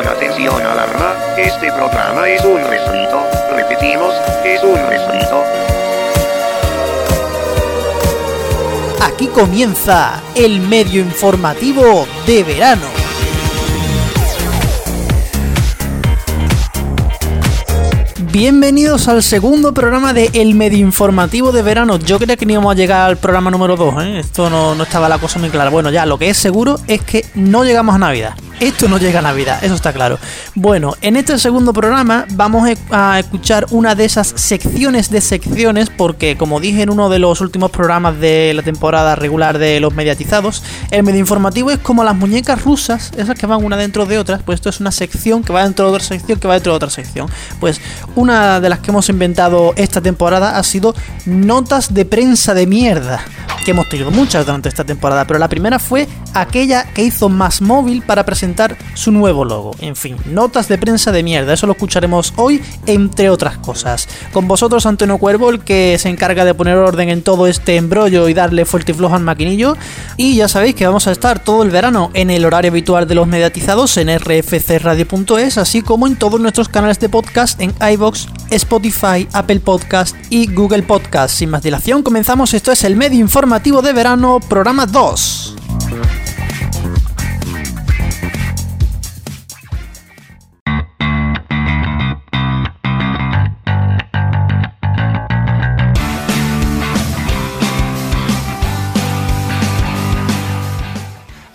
Atención, atención, alarma. Este programa es un refrito. Repetimos, es un refrito. Aquí comienza el medio informativo de verano. Bienvenidos al segundo programa de El Medio Informativo de Verano. Yo creía que íbamos a llegar al programa número 2, ¿eh? Esto no, no estaba la cosa muy clara. Bueno, ya lo que es seguro es que no llegamos a Navidad. Esto no llega a Navidad, eso está claro. Bueno, en este segundo programa vamos e- a escuchar una de esas secciones de secciones, porque como dije en uno de los últimos programas de la temporada regular de los mediatizados, el medio informativo es como las muñecas rusas, esas que van una dentro de otras, pues esto es una sección que va dentro de otra sección, que va dentro de otra sección. Pues una de las que hemos inventado esta temporada ha sido notas de prensa de mierda, que hemos tenido muchas durante esta temporada, pero la primera fue aquella que hizo Más Móvil para presentar su nuevo logo. En fin, notas de prensa de mierda, eso lo escucharemos hoy, entre otras cosas. Con vosotros Antonio Cuervo, el que se encarga de poner orden en todo este embrollo y darle fuerte y flojo al maquinillo. Y ya sabéis que vamos a estar todo el verano en el horario habitual de los mediatizados en rfcradio.es, así como en todos nuestros canales de podcast en iBox, Spotify, Apple Podcast y Google Podcast. Sin más dilación, comenzamos. Esto es el medio informativo de verano, programa 2.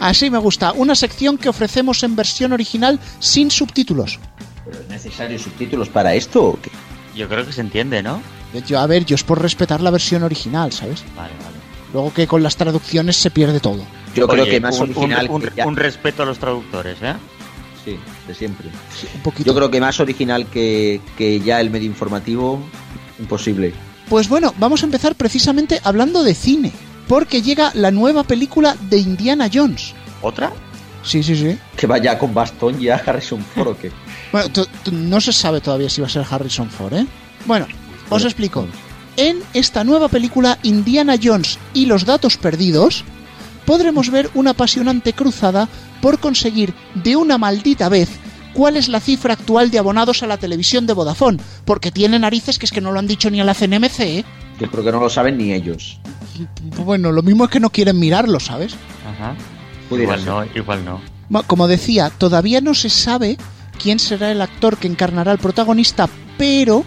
Así me gusta, una sección que ofrecemos en versión original sin subtítulos. ¿Pero es necesario subtítulos para esto o qué? Yo creo que se entiende, ¿no? Yo, a ver, yo es por respetar la versión original, ¿sabes? Vale, vale. Luego que con las traducciones se pierde todo. Yo creo que más un, original un- que ya- un respeto a los traductores, ¿eh? Sí, de siempre. Un poquito. Yo creo que más original que, que ya el medio informativo, imposible. Pues bueno, vamos a empezar precisamente hablando de cine. Porque llega la nueva película de Indiana Jones. ¿Otra? Sí, sí, sí. Que vaya con bastón ya Harrison Ford o qué. Bueno, no se sabe todavía si va a ser Harrison Ford, ¿eh? Bueno, os Bueno, explico. En esta nueva película Indiana Jones y los datos perdidos, podremos ver una apasionante cruzada por conseguir de una maldita vez cuál es la cifra actual de abonados a la televisión de Vodafone, porque tiene narices que es que no lo han dicho ni a la CNMC, ¿eh? Yo creo que no lo saben ni ellos. Bueno, lo mismo es que no quieren mirarlo, ¿sabes? Ajá. Pudiera Igual ser. no, igual no. Mo- Como decía, todavía no se sabe quién será el actor que encarnará al protagonista, pero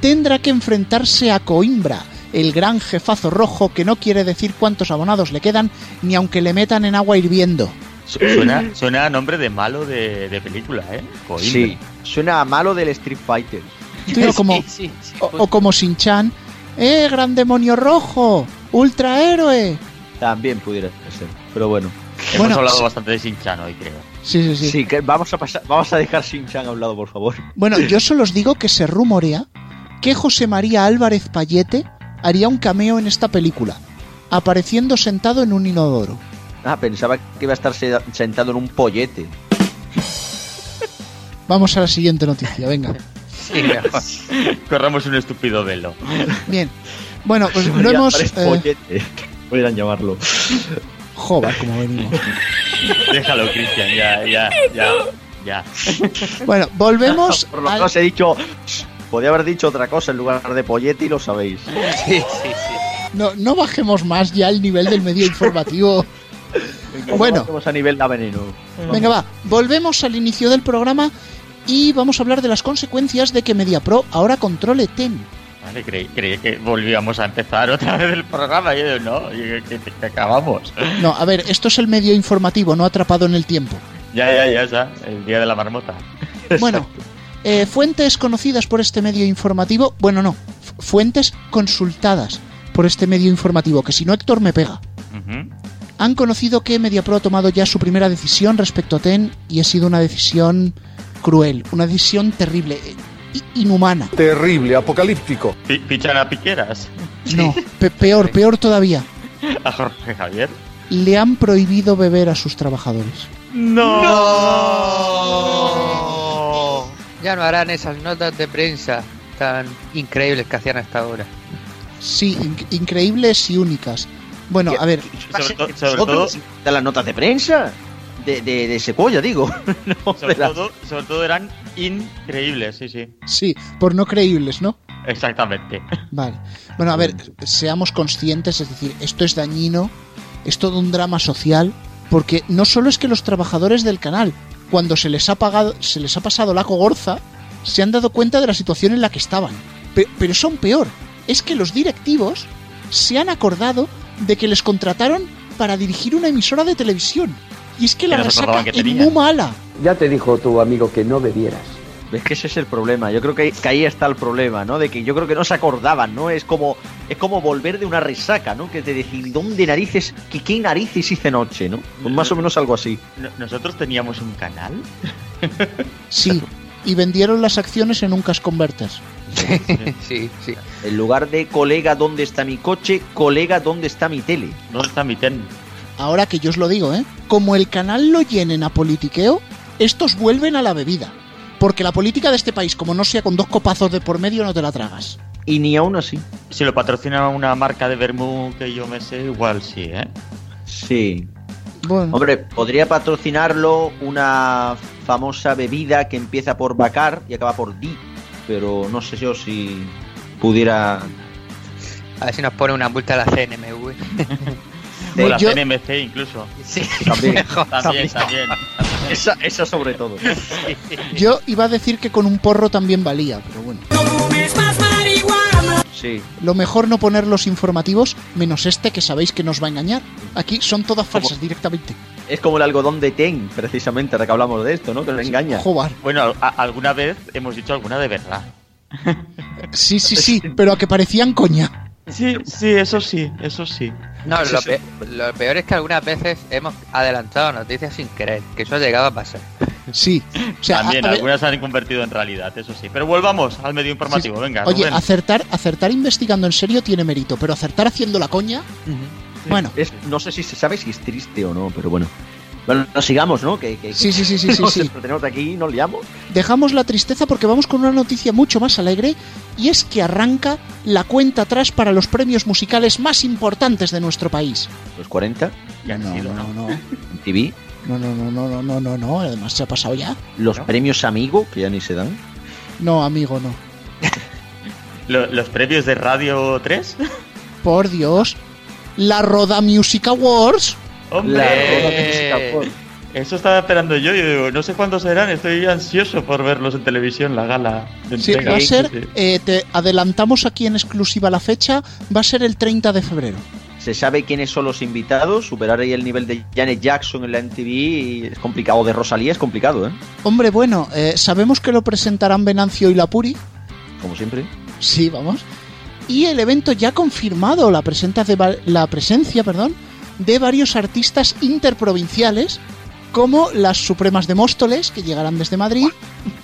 tendrá que enfrentarse a Coimbra, el gran jefazo rojo que no quiere decir cuántos abonados le quedan ni aunque le metan en agua hirviendo. Su- Suena, suena a nombre de malo de, de película, ¿eh? Coimbra. Sí, suena a malo del Street Fighter. Tío, como, Sí, sí, o, o como Shin-Chan, ¡eh, gran demonio rojo! ¡Ultrahéroe! También pudiera ser. Pero bueno. Hemos bueno, hablado sí. bastante de Shin-Chan hoy, creo. Sí, sí, sí. Sí, que vamos a pasar, vamos a dejar Shin-Chan a un lado, por favor. Bueno, yo solo os digo que se rumorea que José María Álvarez Payete haría un cameo en esta película, apareciendo sentado en un inodoro. Ah, pensaba que iba a estar se- sentado en un pollete. Vamos a la siguiente noticia, venga. Sí, mejor. Corramos un estúpido velo. Bien. Bueno, pues no hemos... eh, pollete. Podrían llamarlo. Joder, como venimos. Déjalo, Cristian, ya, ya, ya, ya. Bueno, volvemos Por lo al- menos he dicho. Podía haber dicho otra cosa en lugar de pollete y lo sabéis. Sí, sí, sí. No, no bajemos más ya el nivel del medio informativo. Bueno. Vamos a nivel de veneno. Venga, va. Volvemos al inicio del programa y vamos a hablar de las consecuencias de que MediaPro ahora controle TEN. Vale, creí, creí que volvíamos a empezar otra vez el programa. y Yo no, que, que- que acabamos. No, a ver, esto es el medio informativo, no atrapado en el tiempo. Ya, ya, ya, ya. El día de la marmota. Bueno, eh, fuentes conocidas por este medio informativo, bueno, no, fuentes consultadas por este medio informativo, que si no Héctor me pega. Han conocido que MediaPro ha tomado ya su primera decisión respecto a TEN y ha sido una decisión cruel, una decisión terrible, inhumana. Terrible, apocalíptico. Pi- ¿Pichan a piqueras? No, pe- peor, peor todavía. ¿A Jorge Javier? Le han prohibido beber a sus trabajadores. ¡No! Ya no harán esas notas de prensa tan increíbles que hacían hasta ahora. Sí, in- increíbles y únicas. Bueno, a ver, Sobre, to- sobre todo, ¿Vosotros de las notas de prensa? De, de, de Sequoia, digo. No, Sobre de la- todo, sobre todo eran increíbles, sí, sí. Sí, por no creíbles, ¿no? Exactamente. Vale. Bueno, a ver, seamos conscientes, es decir, esto es dañino, es todo un drama social, porque no solo es que los trabajadores del canal, cuando se les ha pagado, se les ha pasado la cogorza, se han dado cuenta de la situación en la que estaban. Pe- pero son peor, es que los directivos se han acordado de que les contrataron para dirigir una emisora de televisión. Y es que la Que resaca que es muy mala. Ya te dijo tu amigo que no bebieras. Es que ese es el problema. Yo creo que, que ahí está el problema, ¿no? De que yo creo que no se acordaban, ¿no? Es como es como volver de una resaca, ¿no? Que te decir, ¿dónde narices, qué, qué narices hice noche, ¿no? Pues más o menos algo así. No- Nosotros teníamos un canal. Sí, y vendieron las acciones en un cash converters. sí, sí. En lugar de colega, ¿dónde está mi coche? Colega, ¿dónde está mi tele? ¿Dónde está mi ten? Ahora que yo os lo digo, ¿eh? Como el canal lo llenen a politiqueo, estos vuelven a la bebida. Porque la política de este país, como no sea con dos copazos de por medio, no te la tragas. Y ni aún así. Si lo patrocina una marca de vermú que yo me sé, igual sí, ¿eh? Sí. Bueno, Hombre, podría patrocinarlo una famosa bebida que empieza por Bacar y acaba por Di. Pero no sé yo si pudiera. A ver si nos pone una multa a la CNMV. O la yo- CNMC incluso. Sí, También. También, también. Esa, esa sobre todo. yo iba a decir que con un porro también valía, pero bueno. Sí. Lo mejor no poner los informativos, menos este que sabéis que nos va a engañar. Aquí son todas falsas directamente. Es como el algodón de Ten, precisamente, ahora que hablamos de esto, ¿no? Que lo engaña. Joder. Bueno, a- alguna vez hemos dicho alguna de verdad. Sí, sí, sí, pero a que parecían coña. Sí, sí, eso sí, eso sí. No, lo, pe- lo peor es que algunas veces hemos adelantado noticias sin querer, que eso ha llegado a pasar. Sí. O sea, También, algunas se han convertido en realidad, eso sí. Pero volvamos al medio informativo, Sí, venga. Oye, Rubén. acertar, acertar investigando en serio tiene mérito, pero acertar haciendo la coña, bueno. Es, no sé si se sabe si es triste o no, pero bueno. Bueno, no sigamos, ¿no? Que, que sí, sí, sí, sí, nos sí, tenemos aquí y nos liamos. Dejamos la tristeza porque vamos con una noticia mucho más alegre y es que arranca la cuenta atrás para los premios musicales más importantes de nuestro país. ¿Los 40? Ya no, sido, no, no. no. ¿TV? No, no, no, no, no, no, no, además se ha pasado ya. ¿Los premios Amigo, que ya ni se dan? No, Amigo no. ¿Los premios de Radio 3? Por Dios. La Roda Music Awards. ¡Hombre! Eso estaba esperando yo. Yo digo, no sé cuándo serán. Estoy ansioso por verlos en televisión, la gala. de Sí, entrega. va a ser, Sí, sí. eh, te adelantamos aquí en exclusiva la fecha, va a ser el 30 de febrero. Se sabe quiénes son los invitados. Superar ahí el nivel de Janet Jackson en la MTV es complicado. O de Rosalía es complicado, ¿eh? Hombre, bueno, eh, sabemos que lo presentarán Venancio y Lapuri. Como siempre. Sí, vamos. Y el evento ya ha confirmado la, presenta de va- la presencia perdón, de varios artistas interprovinciales, como las Supremas de Móstoles, que llegarán desde Madrid,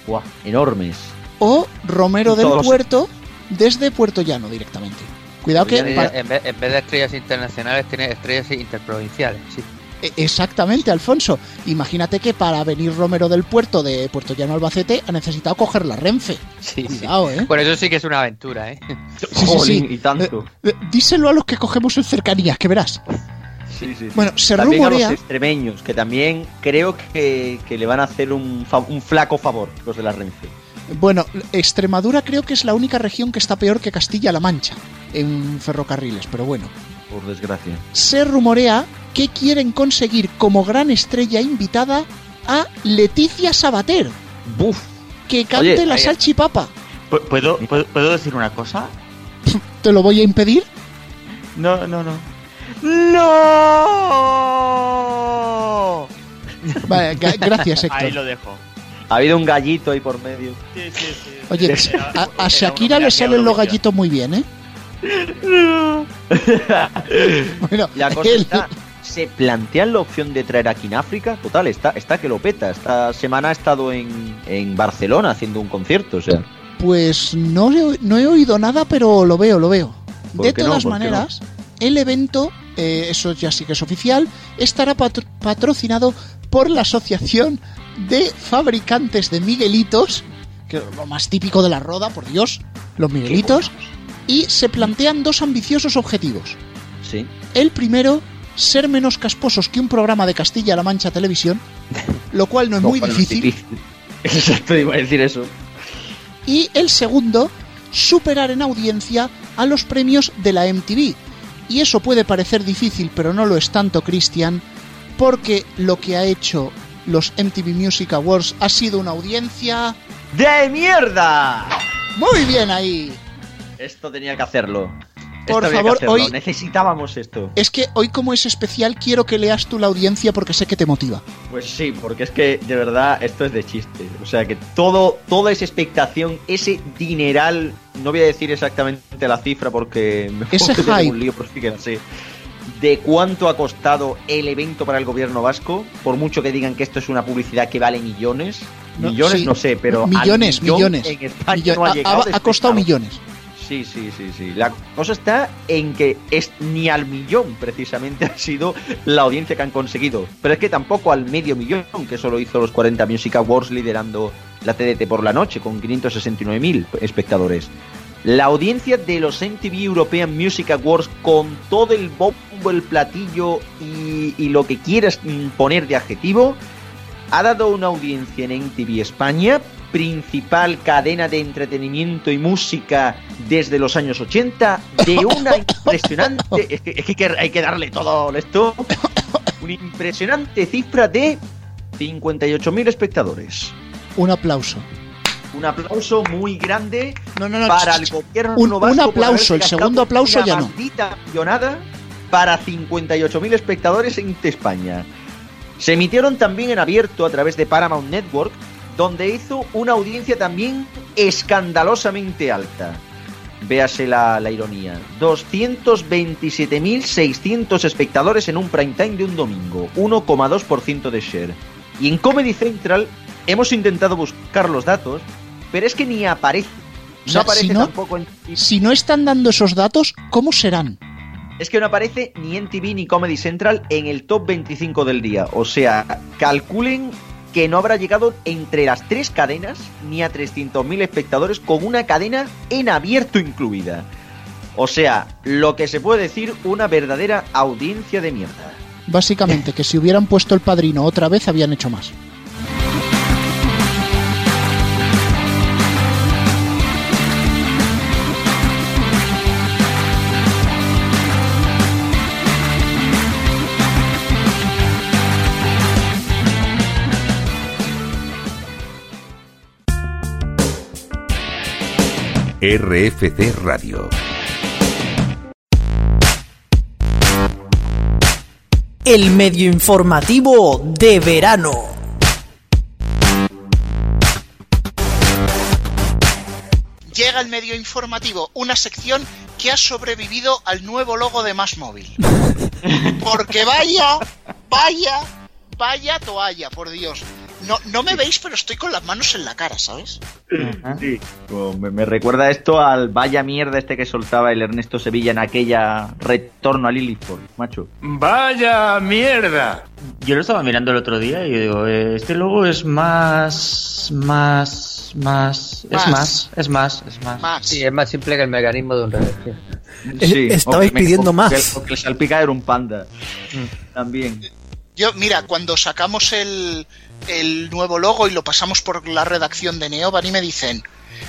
Buah, enormes. o Romero del Todos Puerto, desde Puerto Llano directamente. Cuidado que... Eh, para- en, vez, en vez de estrellas internacionales, tiene estrellas interprovinciales. Sí. e- Exactamente, Alfonso. Imagínate que para venir Romero del Puerto de Puerto Llano Albacete ha necesitado coger la Renfe. Sí, sí. Cuidado, ¿eh? Bueno, eso sí que es una aventura, ¿eh? Sí, sí, y tanto. Eh, díselo a los que cogemos en cercanías, que verás. Sí, sí. Bueno, se También a rumorea... los extremeños, que también creo que, que le van a hacer un, flaco favor los de la Renfe. Bueno, Extremadura creo que es la única región que está peor que Castilla-La Mancha en ferrocarriles, pero bueno. Por desgracia. Se rumorea que quieren conseguir como gran estrella invitada a Leticia Sabater, Buf. que cante Oye, la ahí- salchipapa. ¿Pu- ¿Puedo, puedo, puedo decir una cosa? ¿Te lo voy a impedir? No, no, no. ¡No! Vale, gracias, Héctor. Ahí lo dejo. Ha habido un gallito ahí por medio. Sí, sí, sí. Oye, a, a Shakira le salen los gallitos muy bien, ¿eh? Bueno, La cosa él- está. ¿Se plantean la opción de traer aquí en África? Total, está, está que lo peta. Esta semana ha estado en, en Barcelona haciendo un concierto, o sea. Pues no, no he oído nada, pero lo veo, lo veo. ¿Por De no? todas ¿Por qué no? maneras, el evento, eh, eso ya sí que es oficial, estará patro- patrocinado por la Asociación de Fabricantes de Miguelitos, que es lo más típico de la roda, por Dios, los Miguelitos, y se plantean dos ambiciosos objetivos. Sí. El primero, ser menos casposos que un programa de Castilla-La Mancha Televisión, lo cual no es muy Bueno, difícil. Exacto, iba a decir eso. Y el segundo, superar en audiencia a los premios de la MTV. Y eso puede parecer difícil, pero no lo es tanto, Cristian, porque lo que ha hecho los MTV Music Awards ha sido una audiencia... ¡De mierda! Muy bien ahí. Esto tenía que hacerlo. Por Esto favor, hoy- Necesitábamos esto. Es que hoy como es especial quiero que leas tú la audiencia porque sé que te motiva. Pues sí, porque es que de verdad esto es de chiste. O sea que todo, toda esa expectación, ese dineral, no voy a decir exactamente la cifra porque me Ese hype. un lío, pero sí que. De cuánto ha costado el evento para el gobierno vasco, por mucho que digan que esto es una publicidad que vale millones. No, millones sí, no sé, pero millones, millón millones. En España Millo- no ha, llegado ha- costado espectador. millones. Sí, sí, sí, sí. La cosa está en que es ni al millón precisamente ha sido la audiencia que han conseguido. Pero es que tampoco al medio millón, que solo hizo los 40 Music Awards liderando la TDT por la noche con 569.000 espectadores. La audiencia de los MTV European Music Awards con todo el bombo, el platillo y, y lo que quieras mm, poner de adjetivo ha dado una audiencia en MTV España, principal cadena de entretenimiento y música desde los años 80, de una impresionante, es que, es que hay que- darle todo esto, una impresionante cifra de 58.000 espectadores. Un aplauso. Un aplauso muy grande No, no, no. para el gobierno un- vasco aplauso, el segundo aplauso una ya no. millonada para 58.000 espectadores en España. Se emitieron también en abierto a través de Paramount Network, donde hizo una audiencia también escandalosamente alta. Véase la, la ironía. 227.600 espectadores en un prime time de un domingo, 1,2% de share. Y en Comedy Central hemos intentado buscar los datos, pero es que ni aparece. No aparece si no- tampoco en Si no están dando esos datos, ¿cómo serán? es que no aparece ni en TV ni Comedy Central en el top 25 del día. O sea, calculen que no habrá llegado entre las tres cadenas ni a 300.000 espectadores con una cadena en abierto incluida. O sea, lo que se puede decir una verdadera audiencia de mierda. Básicamente, que si hubieran puesto el padrino otra vez, habían hecho más. RFC Radio. El medio informativo de verano. Llega el medio informativo, una sección que ha sobrevivido al nuevo logo de Más Móvil. Porque vaya, vaya, vaya toalla, por Dios. No, no me veis, pero estoy con las manos en la cara, ¿sabes? Sí. Me, me recuerda esto al vaya mierda este que soltaba el Ernesto Sevilla en aquella retorno a Lilliput, macho. ¡Vaya mierda! Yo lo estaba mirando el otro día y digo, eh, este logo es más. más. más. Es más, es más, es más. Más. Sí, es más simple que el mecanismo de un revertir. Eh, estabais o que me- pidiendo o que- más. O que el salpica era un panda. También. Yo, mira, cuando sacamos el, el nuevo logo y lo pasamos por la redacción de Neo, van y me dicen,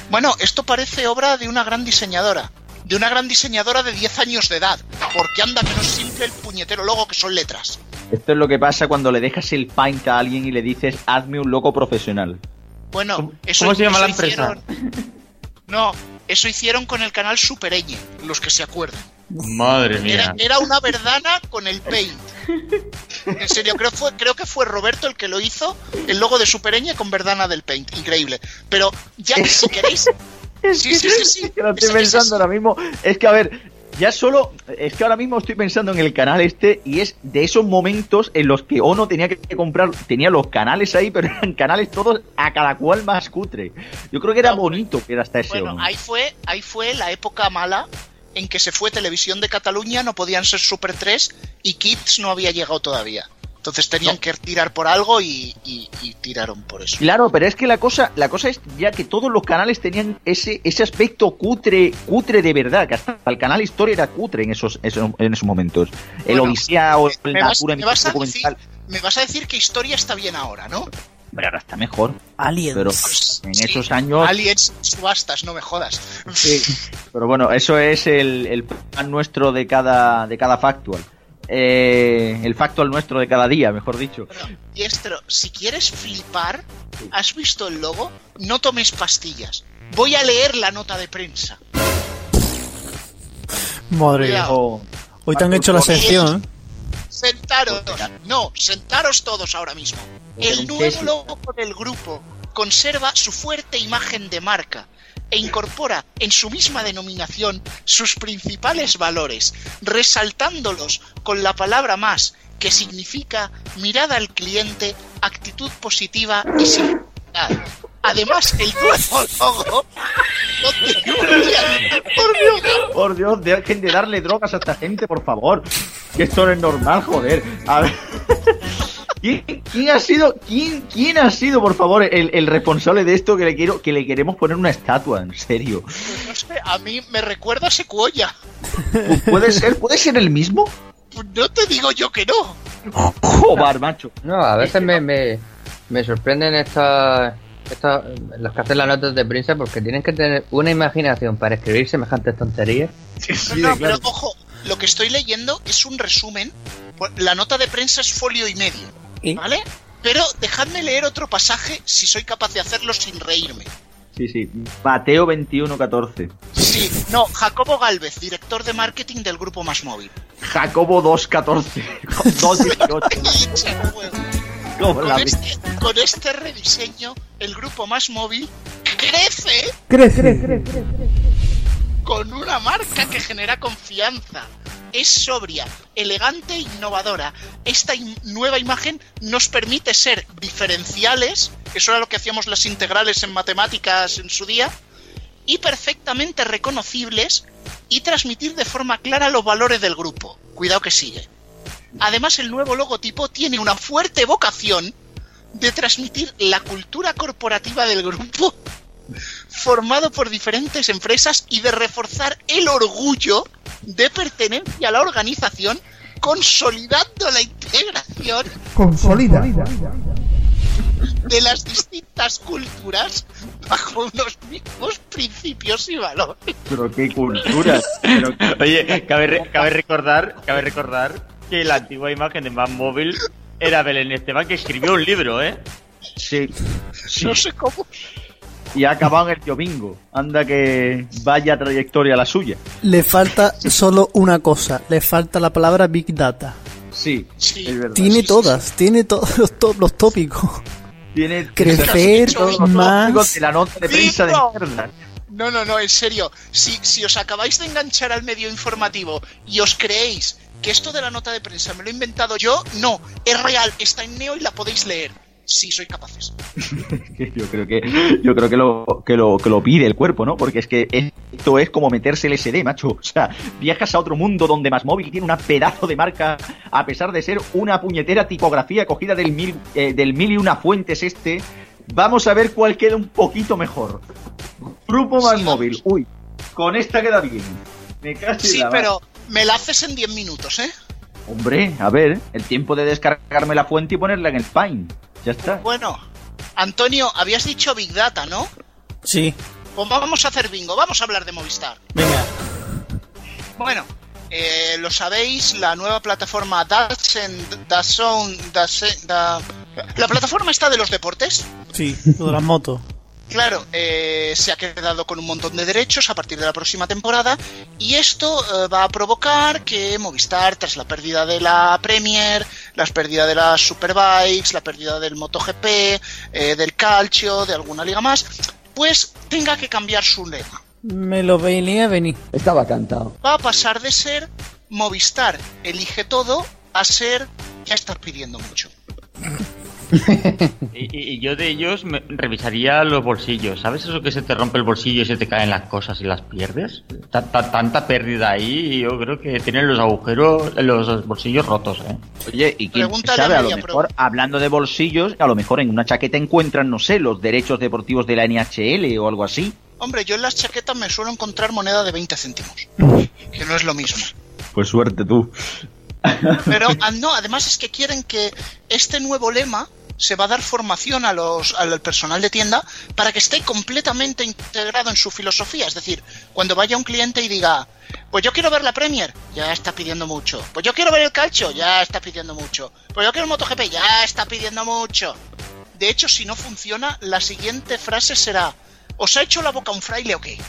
bueno, esto parece obra de una gran diseñadora. De una gran diseñadora de 10 años de edad. Porque anda que no es simple el puñetero logo que son letras. Esto es lo que pasa cuando le dejas el paint a alguien y le dices, hazme un logo profesional. Bueno, ¿Cómo- eso cómo se llama eso la empresa? hicieron- No, eso hicieron con el canal Supereñe, los que se acuerdan. Madre Era, mía. era una verdana con el paint. En serio, creo, fue, creo que fue Roberto el que lo hizo, el logo de Supereñe con verdana del paint. Increíble. Pero ya que si queréis... Sí, sí, sí, sí. Es que lo estoy Es- es pensando ahora mismo. Es que, a ver, ya solo. Es que ahora mismo estoy pensando en el canal este y es de esos momentos en los que Ono tenía que comprar. Tenía los canales ahí, pero eran canales todos a cada cual más cutre. Yo creo que era No, bonito que era hasta ese Bueno, Ono. ahí fue, ahí fue la época mala en que se fue Televisión de Cataluña, no podían ser Super 3 y Kids no había llegado todavía. Entonces tenían que tirar por algo y, y- y tiraron por eso. Claro, pero es que la cosa, la cosa es ya que todos los canales tenían ese, ese aspecto cutre, cutre de verdad, que hasta el canal Historia era cutre en esos, esos- en esos momentos. El Bueno, Odisea o el Me vas, Natura me vas a documental. decir, me vas a decir que historia está bien ahora, ¿no? Pero ahora está mejor. Aliens. Pero en Sí, esos años. Aliens, subastas, no me jodas. Sí, pero bueno, eso es el, el pan nuestro de cada, de cada factual. Eh, el factual nuestro de cada día, mejor dicho. Diestro, si quieres flipar, ¿has visto el logo? No tomes pastillas. Voy a leer la nota de prensa. Madre mía. Hoy te han hecho la sección, ¿eh? Sentaros. No, sentaros todos ahora mismo. El nuevo logo del grupo conserva su fuerte imagen de marca e incorpora en su misma denominación sus principales valores, resaltándolos con la palabra más, que significa mirada al cliente, actitud positiva y simplicidad. Además, el nuevo logo Por Dios, por Dios, dejen de darle drogas a esta gente, por favor. Que esto no es normal, joder. A ver. ¿Quién, quién ha sido, quién, quién ha sido, por favor, el, el responsable de esto que le quiero, que le queremos poner una estatua, en serio? Pues no sé, a mí me recuerda a Secuoya. ¿Puede ser, puede ser el mismo? Pues no te digo yo que no. Joder, macho. No, a veces me, me, me sorprenden estas, estas, los que hacen las notas de prensa porque tienen que tener una imaginación para escribir semejantes tonterías. No, no, pero ojo, lo que estoy leyendo es un resumen. La nota de prensa es folio y medio, ¿Y? ¿vale? Pero dejadme leer otro pasaje si soy capaz de hacerlo sin reírme. Sí, sí. Mateo 2114. Sí, no, Jacobo Galvez, director de marketing del grupo Más Móvil. Jacobo 214. 218. Como la Con este, con este rediseño, el grupo Más Móvil crece Crece. Con una marca que genera confianza. Es sobria, elegante e innovadora. Esta nueva imagen nos permite ser diferenciales, que eso era lo que hacíamos las integrales en matemáticas en su día, y perfectamente reconocibles y transmitir de forma clara los valores del grupo. Cuidado que sigue. Además, el nuevo logotipo tiene una fuerte vocación de transmitir la cultura corporativa del grupo formado por diferentes empresas y de reforzar el orgullo de pertenencia a la organización, consolidando la integración Consolida. de las distintas culturas bajo unos mismos principios y valores. Pero qué cultura. Pero Oye, cabe, re- cabe recordar, cabe recordar que la antigua imagen de Man Móvil era Belén Esteban que escribió un libro, ¿eh? sí. sí. No sé cómo. Y ha acabado en el Yomingo. Anda que vaya trayectoria la suya. Le falta solo una cosa. Le falta la palabra Big Data. Sí, Sí. es verdad. Tiene sí, sí, todas. Tiene todos los, to- los tópicos. Tiene Crecer todos los más. de la nota de prensa de mierda. No, no, no, en serio. Si, si os acabáis de enganchar al medio informativo y os creéis que esto de la nota de prensa me lo he inventado yo, no, es real, está en Neo y la podéis leer. Si sois capaces. Yo creo que yo creo que lo, que lo que lo pide el cuerpo, ¿no? Porque es que esto es como meterse el SD, macho. O sea, viajas a otro mundo donde más móvil tiene una pedazo de marca a pesar de ser una puñetera tipografía cogida del mil eh, del mil y una fuentes este. Vamos a ver cuál queda un poquito mejor. Grupo más Sí, móvil. Uy, con esta queda bien. Me Sí, la pero me la haces en 10 minutos, ¿eh? Hombre, a ver, el tiempo de descargarme la fuente y ponerla en el Pine. Ya está. Bueno, Antonio, habías dicho Big Data, ¿no? Sí. Pues vamos a hacer bingo, vamos a hablar de Movistar. Venga. Bueno, eh, lo sabéis, la nueva plataforma Dazn, Dazn, Dazn, Da- la plataforma está de los deportes. Sí. De las motos. Claro, eh, se ha quedado con un montón de derechos a partir de la próxima temporada y esto eh, va a provocar que Movistar, tras la pérdida de la Premier, la pérdida de las Superbikes, la pérdida del MotoGP, eh, del Calcio, de alguna liga más, pues tenga que cambiar su lema. Me lo venía a venir. Estaba cantado. Va a pasar de ser Movistar elige todo a ser ya estás pidiendo mucho. Y, yo de ellos me revisaría los bolsillos. ¿Sabes eso que se te rompe el bolsillo y se te caen las cosas y las pierdes? Ta- ta- tanta pérdida ahí, yo creo que tienen los agujeros, los bolsillos rotos, ¿eh? Oye, y quién Pregúntale sabe, a lo mejor, Pro. hablando de bolsillos, a lo mejor en una chaqueta encuentran, no sé, los derechos deportivos de la NHL o algo así. Hombre, yo en las chaquetas me suelo encontrar moneda de 20 céntimos. Que no es lo mismo. Pues suerte tú. Pero ah, no, además es que quieren que este nuevo lema se va a dar formación a los, al personal de tienda para que esté completamente integrado en su filosofía. Es decir, cuando vaya un cliente y diga, pues yo quiero ver la Premier, ya está pidiendo mucho. Pues yo quiero ver el calcio, ya está pidiendo mucho. Pues yo quiero el MotoGP, ya está pidiendo mucho. De hecho, si no funciona, la siguiente frase será, ¿os ha hecho la boca un fraile o qué?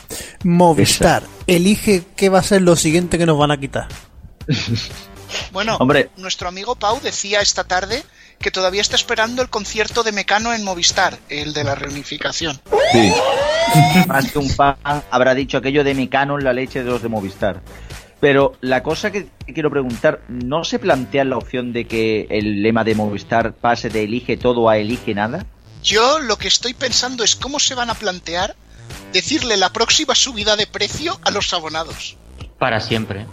Movistar, elige qué va a ser lo siguiente que nos van a quitar. Bueno, Hombre. nuestro amigo Pau decía esta tarde que todavía está esperando el concierto de Mecano en Movistar, el de la reunificación. Sí. Más que un pan habrá dicho aquello de Mecano en la leche de los de Movistar. Pero la cosa que te quiero preguntar, ¿no se plantea la opción de que el lema de Movistar pase de elige todo a elige nada? Yo lo que estoy pensando es cómo se van a plantear decirle la próxima subida de precio a los abonados. Para siempre.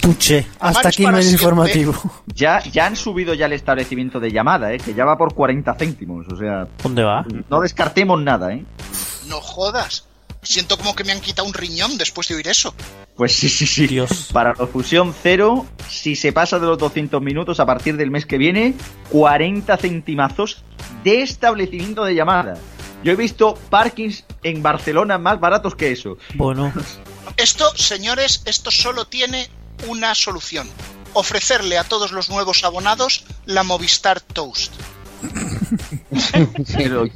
Puche, hasta aquí medio siempre. informativo. Ya, ya han subido ya el establecimiento de llamada, ¿eh? que ya va por 40 céntimos. O sea, ¿Dónde va? no descartemos nada, ¿eh? No jodas. Siento como que me han quitado un riñón después de oír eso. Pues sí, sí, sí. Dios. Para la fusión cero, si se pasa de los 200 minutos a partir del mes que viene, 40 centimazos de establecimiento de llamada. Yo he visto parkings en Barcelona más baratos que eso. Bueno, Esto, señores, esto solo tiene una solución. Ofrecerle a todos los nuevos abonados la Movistar Toast. Sí, lo-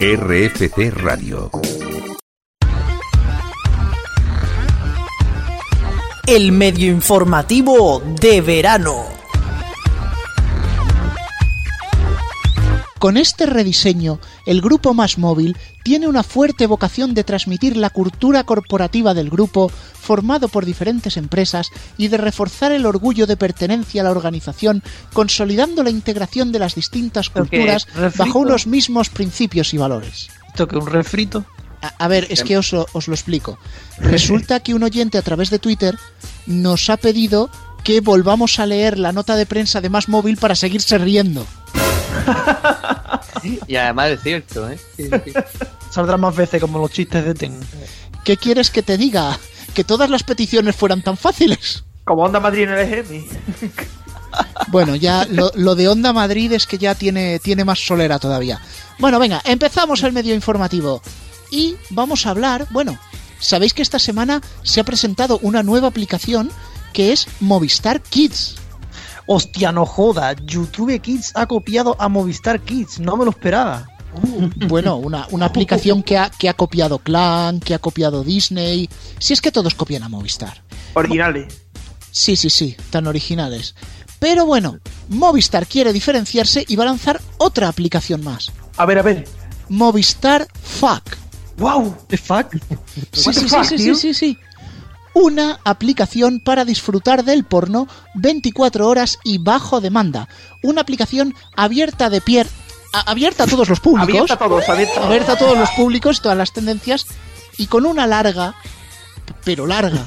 RFC Radio. el medio informativo de verano. Con este rediseño, el grupo Más Móvil tiene una fuerte vocación de transmitir la cultura corporativa del grupo, formado por diferentes empresas, y de reforzar el orgullo de pertenencia a la organización, consolidando la integración de las distintas ¿Pero qué, culturas bajo unos mismos principios y valores. ¿Esto que un refrito? A, a ver, es que os lo, os lo explico. Resulta que un oyente a través de Twitter nos ha pedido que volvamos a leer la nota de prensa de Más Móvil para seguirse riendo. Y además es cierto, ¿eh? Sí, sí. Saldrá más veces como los chistes de Ten. ¿Qué quieres que te diga? ¿Que todas las peticiones fueran tan fáciles? Como Onda Madrid en el EGM. Bueno, ya lo, lo de Onda Madrid es que ya tiene, tiene más solera todavía. Bueno, venga, empezamos el medio informativo. Y vamos a hablar, bueno, sabéis que esta semana se ha presentado una nueva aplicación que es Movistar Kids. Hostia, no joda. YouTube Kids ha copiado a Movistar Kids. No me lo esperaba. Bueno, una, una aplicación que ha, que ha copiado Clan, que ha copiado Disney. Si es que todos copian a Movistar. Originales. Sí, sí, sí, tan originales. Pero bueno, Movistar quiere diferenciarse y va a lanzar otra aplicación más. A ver, a ver. Movistar Fuck. ¡Wow! ¿The fuck? Sí, sí, sí, fuck, sí, sí, sí, sí. Una aplicación para disfrutar del porno 24 horas y bajo demanda. Una aplicación abierta de pie, a- abierta a todos los públicos, Abierta a todos, abierta a todos. abierta a todos los públicos, todas las tendencias y con una larga, pero larga,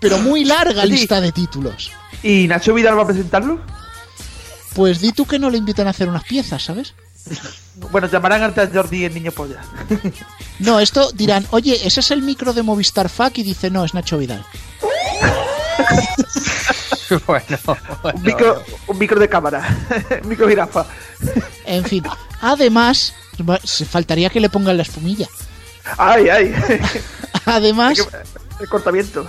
pero muy larga Sí. lista de títulos. ¿Y Nacho Vidal va a presentarlo? Pues di tú que no le invitan a hacer unas piezas, ¿sabes? Bueno, llamarán antes a Jordi el niño polla. No, esto dirán, oye, ese es el micro de Movistar Fuck y dice, no, es Nacho Vidal. bueno, Un micro, un micro de cámara. un micro jirafa. En fin, además, faltaría que le pongan la espumilla. Ay, ay. Además, El cortamiento.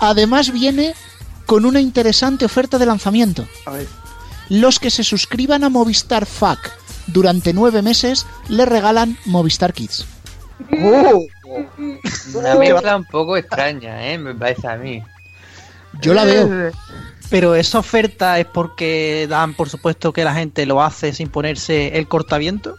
además viene con una interesante oferta de lanzamiento. A ver. Los que se suscriban a Movistar Fuck durante nueve meses le regalan Movistar Kids. ¡Oh! una mezcla un poco extraña, ¿eh? Me parece a mí. Yo la veo. Pero esa oferta es porque dan por supuesto que la gente lo hace sin ponerse el cortaviento.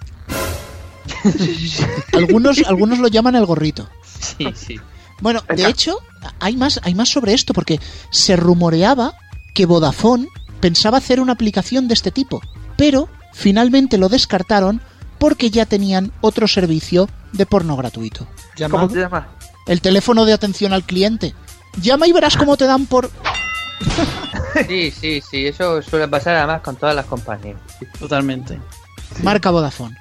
Algunos, algunos lo llaman el gorrito. Sí, sí. Bueno, de hecho, hay más, hay más sobre esto, porque se rumoreaba que Vodafone pensaba hacer una aplicación de este tipo, pero finalmente lo descartaron porque ya tenían otro servicio de porno gratuito. ¿Cómo se llama? El teléfono de atención al cliente. Llama y verás cómo te dan por... Sí, sí, sí, eso suele pasar además con todas las compañías. Totalmente. Marca Vodafone.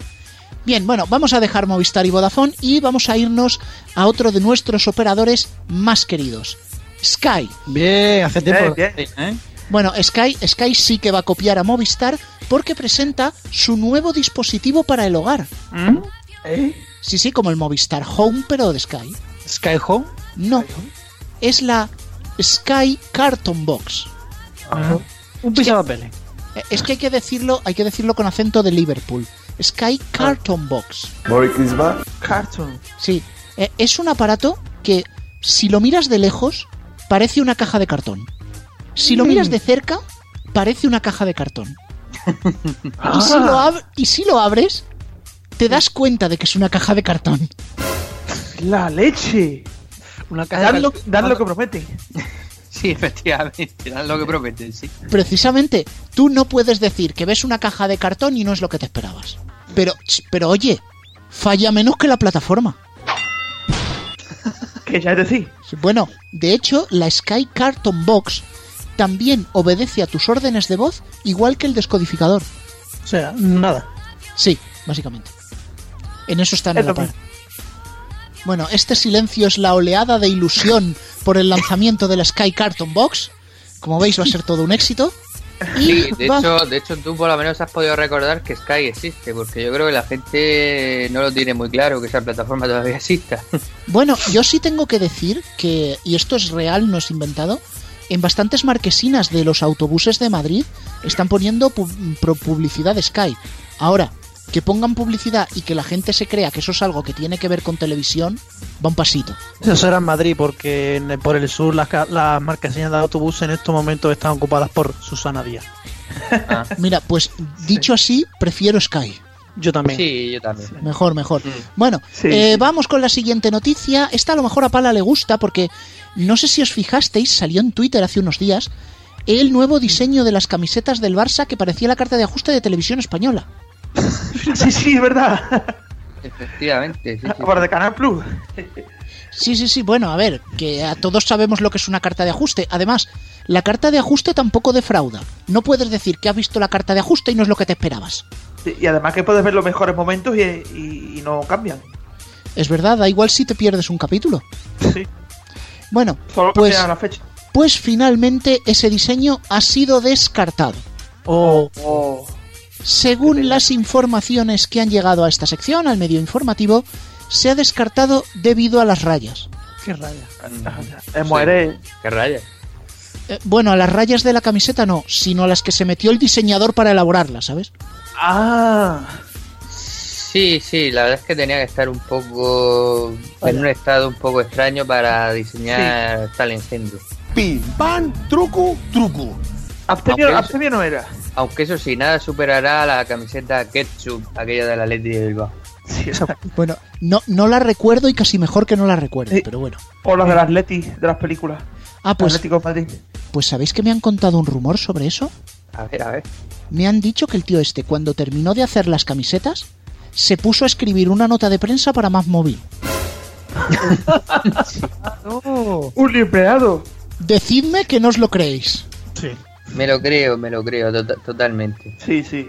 Bien, bueno, vamos a dejar Movistar y Vodafone y vamos a irnos a otro de nuestros operadores más queridos, Sky. Bien, hace tiempo. Bien, bien. ¿eh? Bueno, Sky, Sky sí que va a copiar a Movistar porque presenta su nuevo dispositivo para el hogar. ¿Mm? ¿Eh? Sí, sí, como el Movistar Home, pero de Sky. Sky Home. No, es la Sky Carton Box. Ah. Un pisapapeles. Eh, Es que hay que decirlo, hay que decirlo con acento de Liverpool. Sky Carton Box. Merry Christmas. Cartoon. Sí, eh, es un aparato que si lo miras de lejos parece una caja de cartón. Si lo miras de cerca parece una caja de cartón. Y si lo, ab- y si lo abres te das cuenta de que es una caja de cartón. La leche. Una caja Dar de lo, dar lo que promete. Sí, efectivamente, dan lo que prometen, sí. Precisamente, tú no puedes decir que ves una caja de cartón y no es lo que te esperabas. Pero, pero oye, falla menos que la plataforma. Que ya es decir. Bueno, de hecho, la Sky Carton Box también obedece a tus órdenes de voz igual que el descodificador. O sea, nada. Sí, básicamente. En eso están a Es la par. Bueno, este silencio es la oleada de ilusión por el lanzamiento de la Sky Carton Box. Como veis, va a ser todo un éxito. Y Sí, de va- hecho, de hecho tú por lo menos has podido recordar que Sky existe, porque yo creo que la gente no lo tiene muy claro que esa plataforma todavía exista. Bueno, yo sí tengo que decir que, y esto es real, no es inventado, en bastantes marquesinas de los autobuses de Madrid están poniendo pu- pro- publicidad de Sky. Ahora, que pongan publicidad y que la gente se crea que eso es algo que tiene que ver con televisión, va un pasito. Eso era en Madrid porque en- por el sur las, ca- las marquesinas de autobús en estos momentos están ocupadas por Susana Díaz. Mira, pues dicho así, prefiero Sky. Yo también. Sí, yo también. Mejor, mejor. Mm. Bueno, Sí, eh, sí. vamos con la siguiente noticia. Esta a lo mejor a Pala le gusta porque no sé si os fijasteis, salió en Twitter hace unos días el nuevo diseño de las camisetas del Barça que parecía la carta de ajuste de televisión española. Sí, sí, es verdad. Efectivamente, sí, sí. Para de Canal Plus. Sí, sí, sí, bueno, a ver, que a todos sabemos lo que es una carta de ajuste. Además, la carta de ajuste tampoco defrauda. No puedes decir que has visto la carta de ajuste y no es lo que te esperabas. Sí, Y además que puedes ver los mejores momentos y, y- y no cambian. Es verdad, da igual si te pierdes un capítulo. Sí. Bueno, Solo pues, cambian la fecha. pues finalmente ese diseño ha sido descartado. Oh, Oh. Según las informaciones que han llegado a esta sección, al medio informativo, se ha descartado debido a las rayas. qué raya. Eh, muere. Qué raya. Eh, bueno, a las rayas de la camiseta no, sino a las que se metió el diseñador para elaborarla, ¿sabes? Ah. Sí, sí, la verdad es que tenía que estar un poco en un estado un poco extraño para diseñar tal incendio. Pim, pam, truco, truco. Abstemio, abstemio no era. Aunque eso sí, nada superará la camiseta Ketchup, aquella de la Leti de Bilbao. Sí. Bueno, no, no la recuerdo y casi mejor que no la recuerde, Sí. pero bueno. O las del Atleti, de las películas. Ah, pues, Atlético de Madrid. pues ¿sabéis que me han contado un rumor sobre eso? A ver, a ver. Me han dicho que el tío este, cuando terminó de hacer las camisetas, se puso a escribir una nota de prensa para Más Móvil. Un empleado. Decidme que no os lo creéis. Sí. Me lo creo, me lo creo, to- totalmente. Sí, sí.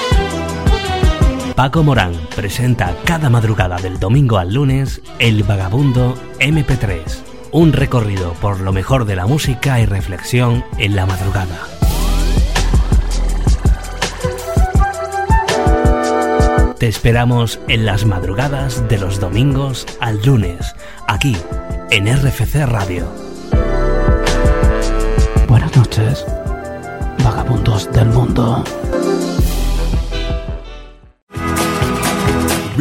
Paco Morán presenta cada madrugada del domingo al lunes El Vagabundo MP3, un recorrido por lo mejor de la música y reflexión en la madrugada. Te esperamos en las madrugadas de los domingos al lunes, aquí en RFC Radio. Buenas noches, vagabundos del mundo.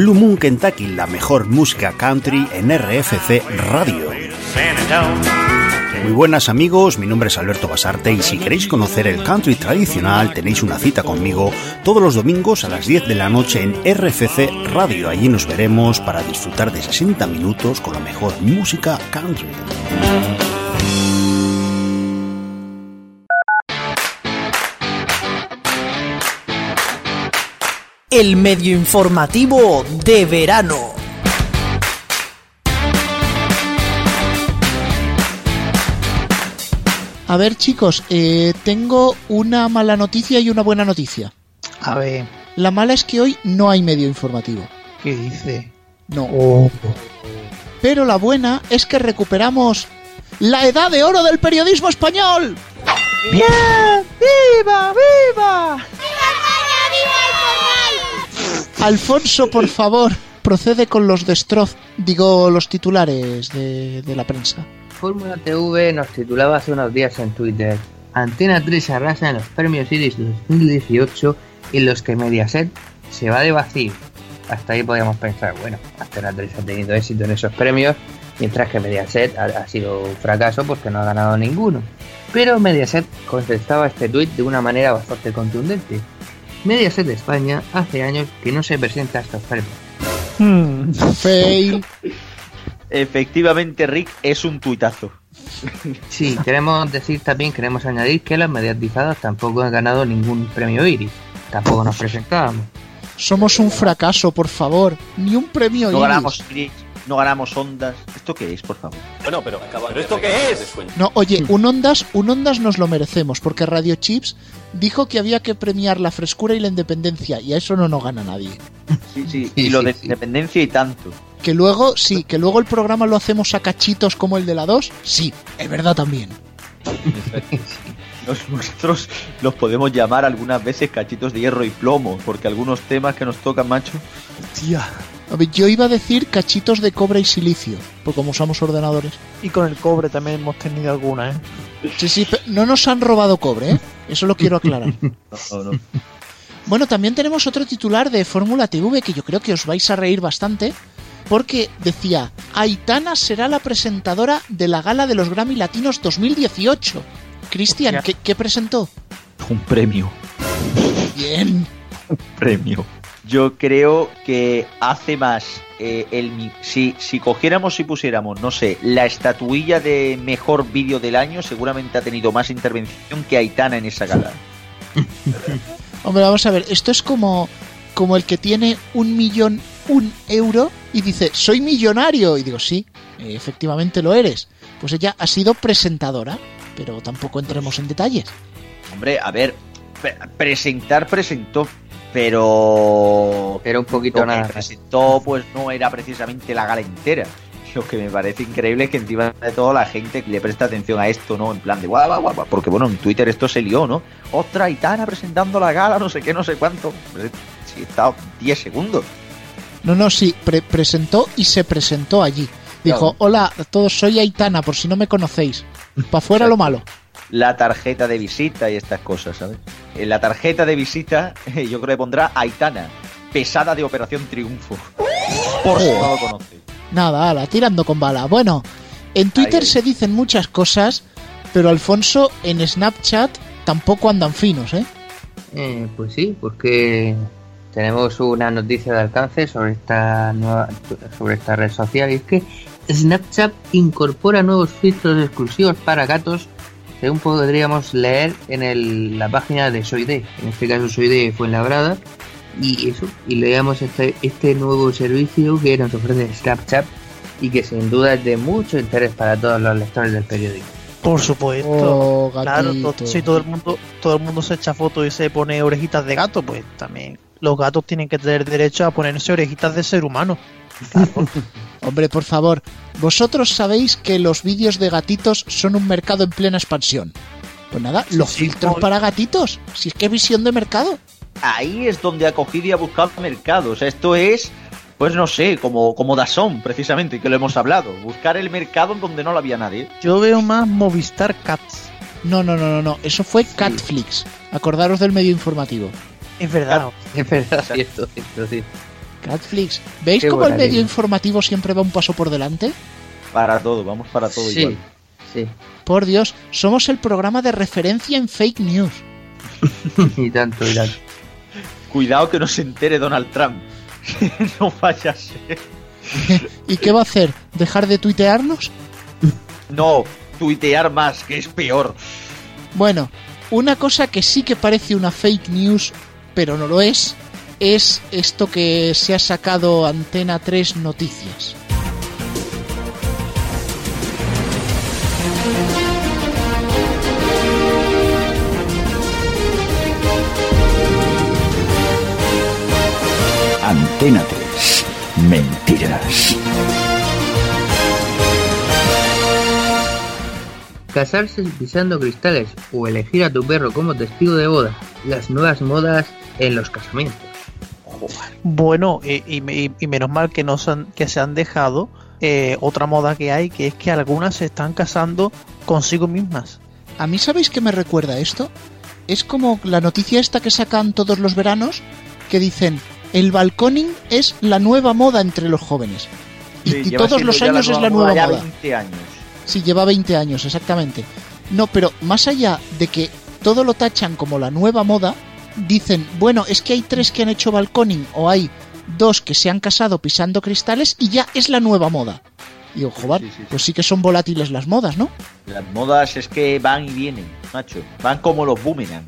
Blue Moon Kentucky, la mejor música country en RFC Radio. Muy buenas amigos, mi nombre es Alberto Basarte y si queréis conocer el country tradicional tenéis una cita conmigo todos los domingos a las 10 de la noche en RFC Radio. Allí nos veremos para disfrutar de 60 minutos con la mejor música country. El medio informativo de verano. A ver, chicos, eh, tengo una mala noticia y una buena noticia. A ver, La mala es que hoy no hay medio informativo. ¿qué dice? No. Oh. Pero la buena es que recuperamos la edad de oro del periodismo español. ¡Bien! ¡Viva! ¡Viva! Alfonso, por favor, procede con los destroz, digo, los titulares de, de la prensa. Fórmula TV nos titulaba hace unos días en Twitter. Antena 3 arrasa en los premios Iris 2018 en los que Mediaset se va de vacío. Hasta ahí podíamos pensar, bueno, Antena 3 ha tenido éxito en esos premios, mientras que Mediaset ha, ha sido un fracaso porque no ha ganado ninguno. Pero Mediaset contestaba este tuit de una manera bastante contundente. Mediaset de España hace años que no se presenta a estos premios. Hmm, fail. Efectivamente, Rick es un tuitazo. Sí, queremos decir también, queremos añadir que las mediatizadas tampoco han ganado ningún premio Iris. Tampoco nos presentábamos. Somos un fracaso, por favor. Ni un premio No Iris. ganamos Iris, no ganamos ondas. ¿Esto qué es, por favor? Bueno, pero, ¿pero esto qué es? No, oye, un Ondas, un Ondas nos lo merecemos, porque Radio Chips dijo que había que premiar la frescura y la independencia, y a eso no nos gana nadie. Sí, sí, y lo de independencia y tanto. Que luego, sí, que luego el programa lo hacemos a cachitos como el de la 2, sí, es verdad también. Nos- Nosotros los podemos llamar algunas veces cachitos de hierro y plomo, porque algunos temas que nos tocan, macho. Tía. A ver, yo iba a decir cachitos de cobre y silicio, porque como usamos ordenadores. Y con el cobre también hemos tenido alguna, ¿eh? Sí, sí, pe- no nos han robado cobre, ¿eh? Eso lo quiero aclarar. No, no, no. Bueno, también tenemos otro titular de Fórmula TV que yo creo que os vais a reír bastante. Porque decía, Aitana será la presentadora de la gala de los Grammy Latinos 2018. Cristian, Hostia. ¿qué, qué presentó? Un premio. Bien. Un premio. Yo creo que hace más eh, el si, si cogiéramos y pusiéramos, no sé, la estatuilla de mejor vídeo del año, seguramente ha tenido más intervención que Aitana en esa gala. Hombre, vamos a ver, esto es como, como el que tiene un millón, un euro y dice, soy millonario. Y digo, sí, efectivamente lo eres. Pues ella ha sido presentadora, pero tampoco entremos en detalles. Hombre, a ver, pre- presentar presentó, pero Era un poquito lo que nada. presentó pues no era precisamente la gala entera. Lo que me parece increíble es que encima de todo la gente le presta atención a esto, ¿no? En plan de guau, guau, guau, porque bueno, en Twitter esto se lió, ¿no? Otra Itana presentando la gala, no sé qué, no sé cuánto. He estado 10 segundos. No, no, sí, pre- presentó y se presentó allí. Dijo, Claro. hola a todos, soy Aitana, por si no me conocéis. Pa' fuera lo malo. La tarjeta de visita y estas cosas, ¿sabes? En la tarjeta de visita yo creo que pondrá Aitana, pesada de Operación Triunfo. Por si no lo conoces. Nada, ala, tirando con bala. Bueno, en Twitter se dicen muchas cosas, pero Alfonso en Snapchat tampoco andan finos, ¿eh? Eh, pues sí, porque tenemos una noticia de alcance sobre esta nueva, sobre esta red social y es que Snapchat incorpora nuevos filtros exclusivos para gatos según podríamos leer en el- la página de Soide. En este caso Soide fue labrada y eso y leíamos este, este nuevo servicio que nos ofrece Snapchat y que sin duda es de mucho interés para todos los lectores del periódico. Por supuesto. Oh, claro, si todo el mundo todo el mundo se echa fotos y se pone orejitas de gato, pues también los gatos tienen que tener derecho a ponerse orejitas de ser humano. Hombre, por favor, vosotros sabéis que los vídeos de gatitos son un mercado en plena expansión. Pues nada, los sí, filtros por- para gatitos. Si es que visión de mercado. Ahí es donde ha cogido y ha buscado mercado. O sea, esto es, pues no sé, como, como Dazón, precisamente, que lo hemos hablado. Buscar el mercado en donde no lo había nadie. Yo veo más Movistar Cats. No, no, no, no, no. Eso fue Catflix. Acordaros del medio informativo. Es verdad. Es verdad, cierto, cierto, sí. Catflix. ¿Veis Qué cómo el medio informativo siempre va un paso por delante? Para todo, vamos para todo Sí, igual. sí. Por Dios, somos el programa de referencia en fake news. y tanto, y tanto. Cuidado que no se entere Donald Trump. no vaya a ser. ¿Y qué va a hacer? ¿Dejar de tuitearnos? No, tuitear más, que es peor. Bueno, una cosa que sí que parece una fake news, pero no lo es, es esto que se ha sacado Antena 3 Noticias. Antena 3. Mentiras. Casarse pisando cristales o elegir a tu perro como testigo de boda. Las nuevas modas en los casamientos. Bueno, y, y- y- menos mal que, no se han, que se han dejado eh, otra moda que hay, que es que algunas se están casando consigo mismas. ¿A mí sabéis qué me recuerda esto? Es como la noticia esta que sacan todos los veranos, que dicen, el balconing es la nueva moda entre los jóvenes. Y, Sí, y lleva todos los años es la nueva ya moda. 20 años. Sí, lleva 20 años, exactamente. No, pero más allá de que todo lo tachan como la nueva moda, dicen, bueno, es que hay tres que han hecho balconing o hay dos que se han casado pisando cristales y ya es la nueva moda. Y digo, joder, pues sí que son volátiles las modas, ¿no? Las modas es que van y vienen, macho. Van como los boomerang.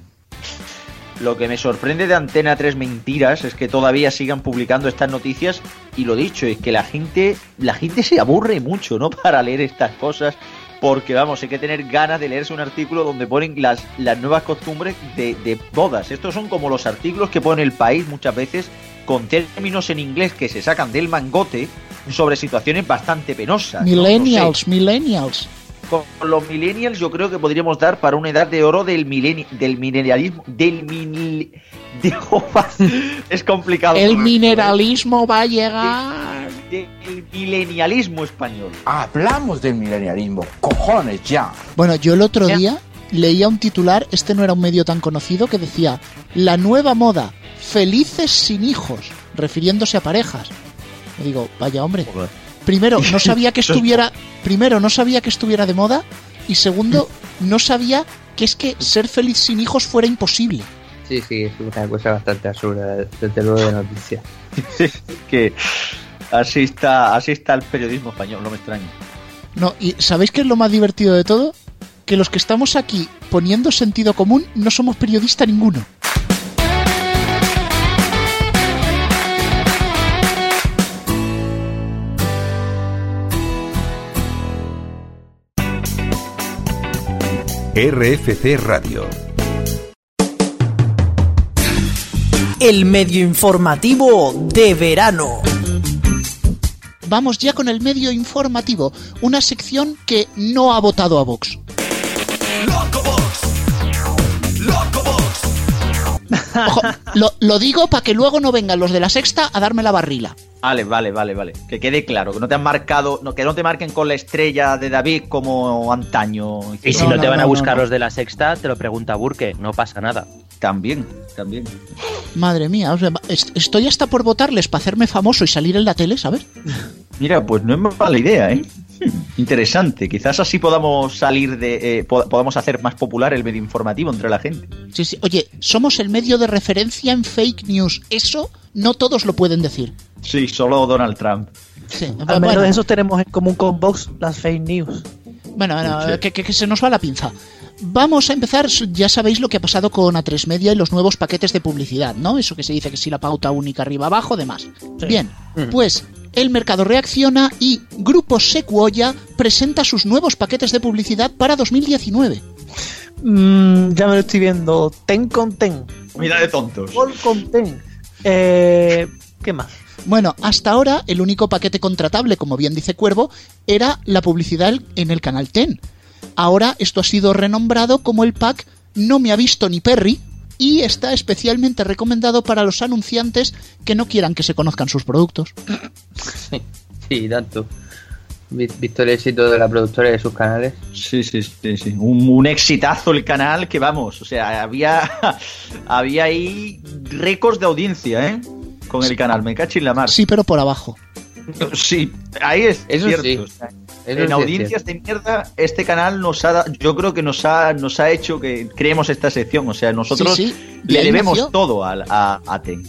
Lo que me sorprende de Antena 3 Mentiras es que todavía sigan publicando estas noticias y lo dicho, es que la gente, la gente se aburre mucho, ¿no? Para leer estas cosas, porque vamos, hay que tener ganas de leerse un artículo donde ponen las, las nuevas costumbres de, de bodas. Estos son como los artículos que pone el país muchas veces con términos en inglés que se sacan del mangote sobre situaciones bastante penosas. Millennials, millennials. Con los millennials yo creo que podríamos dar para una edad de oro del mileni del mineralismo del mil de- es complicado El esto, mineralismo va a llegar. ¿eh? del milenialismo español Hablamos del milenialismo. Cojones, ya. Bueno, yo el otro día leía un titular, este no era un medio tan conocido, que decía, la nueva moda, felices sin hijos, refiriéndose a parejas. Y digo, vaya hombre. Primero, no sabía que estuviera, primero, no sabía que estuviera de moda, y segundo, no sabía que es que ser feliz sin hijos fuera imposible. Sí, sí, es una cosa bastante absurda, desde luego de noticias. que así está así está el periodismo español no me extraña No, y ¿sabéis qué es lo más divertido de todo? Que los que estamos aquí poniendo sentido común no somos periodista ninguno. RFC Radio. El medio informativo de verano. Vamos ya con el medio informativo, una sección que no ha votado a Vox. Ojo, lo, lo digo para que luego no vengan los de la sexta a darme la barrila. Vale vale vale vale que quede claro que no te han marcado no, que no te marquen con la estrella de David como antaño Y si No, no, no, te van no, a buscar no. los de la sexta, te lo pregunta Burke, no pasa nada. también también Madre mía, o sea, estoy hasta por votarles para hacerme famoso y salir en la tele, ¿sabes? Mira, pues no es mala idea, ¿eh? Interesante. Quizás así podamos salir de. eh, po- podamos hacer más popular el medio informativo entre la gente. Sí, sí. Oye, somos el medio de referencia en fake news. Eso no todos lo pueden decir. Sí, solo Donald Trump. Sí, Al bueno, menos eso tenemos en común con Vox, las fake news. Bueno, bueno, Sí. que, que- que se nos va la pinza. Vamos a empezar, ya sabéis lo que ha pasado con A3 Media y los nuevos paquetes de publicidad, ¿no? Eso que se dice que si la pauta única arriba abajo, demás. Bien, pues el mercado reacciona y Grupo Sequoia presenta sus nuevos paquetes de publicidad para 2019. Mm, ya me lo estoy viendo. Ten con ten. Mira de tontos. Gol con ten. Eh, ¿Qué más? Bueno, hasta ahora el único paquete contratable, como bien dice Cuervo, era la publicidad en el canal TEN. Ahora esto ha sido renombrado como el pack No me ha visto ni Perry y está especialmente recomendado para los anunciantes que no quieran que se conozcan sus productos. Sí, tanto. Vi- Visto el éxito de la productora y de sus canales. Sí, sí, sí, sí. Un, un exitazo el canal que vamos, o sea, había había ahí récords de audiencia, ¿eh? Con el canal, me cacho en la mar. Sí, pero por abajo. Sí, ahí es Eso cierto. sí. o sea, Eso en sí audiencias de mierda, este canal nos ha, yo creo que nos ha, nos ha hecho que creemos esta sección. O sea, nosotros Sí, sí, de le debemos nació. todo al- a, a TEN.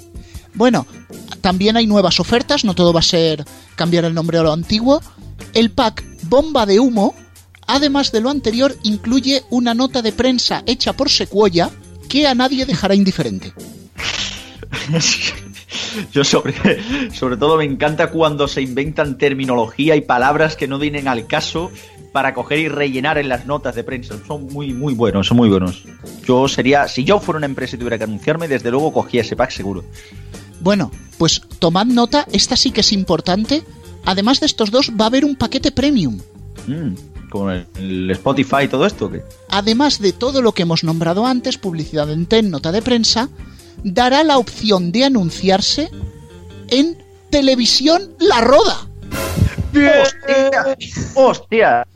Bueno, también hay nuevas ofertas, no todo va a ser cambiar el nombre a lo antiguo. El pack Bomba de Humo, además de lo anterior, incluye una nota de prensa hecha por Sequoia que a nadie dejará indiferente. Yo sobre, sobre todo me encanta cuando se inventan terminología y palabras que no vienen al caso para coger y rellenar en las notas de prensa. Son muy, muy buenos, son muy buenos. Yo sería, si yo fuera una empresa y tuviera que anunciarme, desde luego cogía ese pack seguro. Bueno, pues tomad nota, esta sí que es importante. Además de estos dos, va a haber un paquete premium. Mm, como el, el Spotify y todo esto. ¿qué? Además de todo lo que hemos nombrado antes, publicidad en TEN, nota de prensa, dará la opción de anunciarse en televisión La Roda. ¡Hostia! ¡Hostia!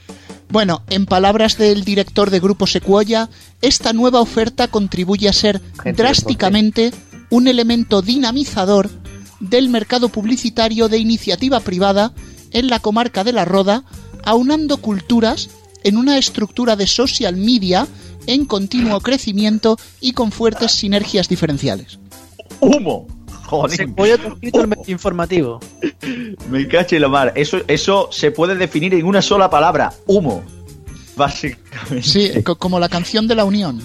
Bueno, en palabras del director de Grupo Sequoia, esta nueva oferta contribuye a ser Gente drásticamente un elemento dinamizador del mercado publicitario de iniciativa privada en la comarca de La Roda, aunando culturas en una estructura de social media en continuo crecimiento y con fuertes sinergias diferenciales. ¡Humo! Joder. Se voy a escrito el medio informativo. Me caché la mar. Eso, eso se puede definir en una sola palabra. Humo. Básicamente. Sí, co- como la canción de la Unión.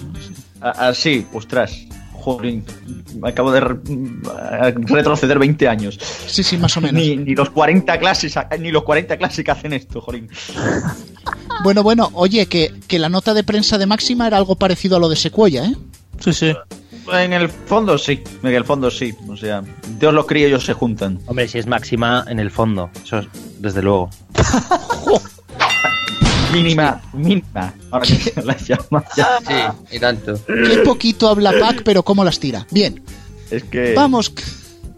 Ah, ah, sí, ostras. Joder, me acabo de retroceder 20 años. Sí, sí, más o menos. Ni, ni los 40 clases, ni los 40 clases que hacen esto, joder. Bueno, bueno, oye, que, que la nota de prensa de Máxima era algo parecido a lo de Sequoia, ¿eh? Sí, sí. En el fondo sí, en el fondo sí. O sea, Dios los cría y ellos se juntan. Hombre, si es máxima en el fondo, eso es, desde luego. Mínima, mínima. Ahora que se la llama. ya. Sí, y tanto. Qué poquito habla Pac, pero cómo las tira. Bien, Es que. vamos.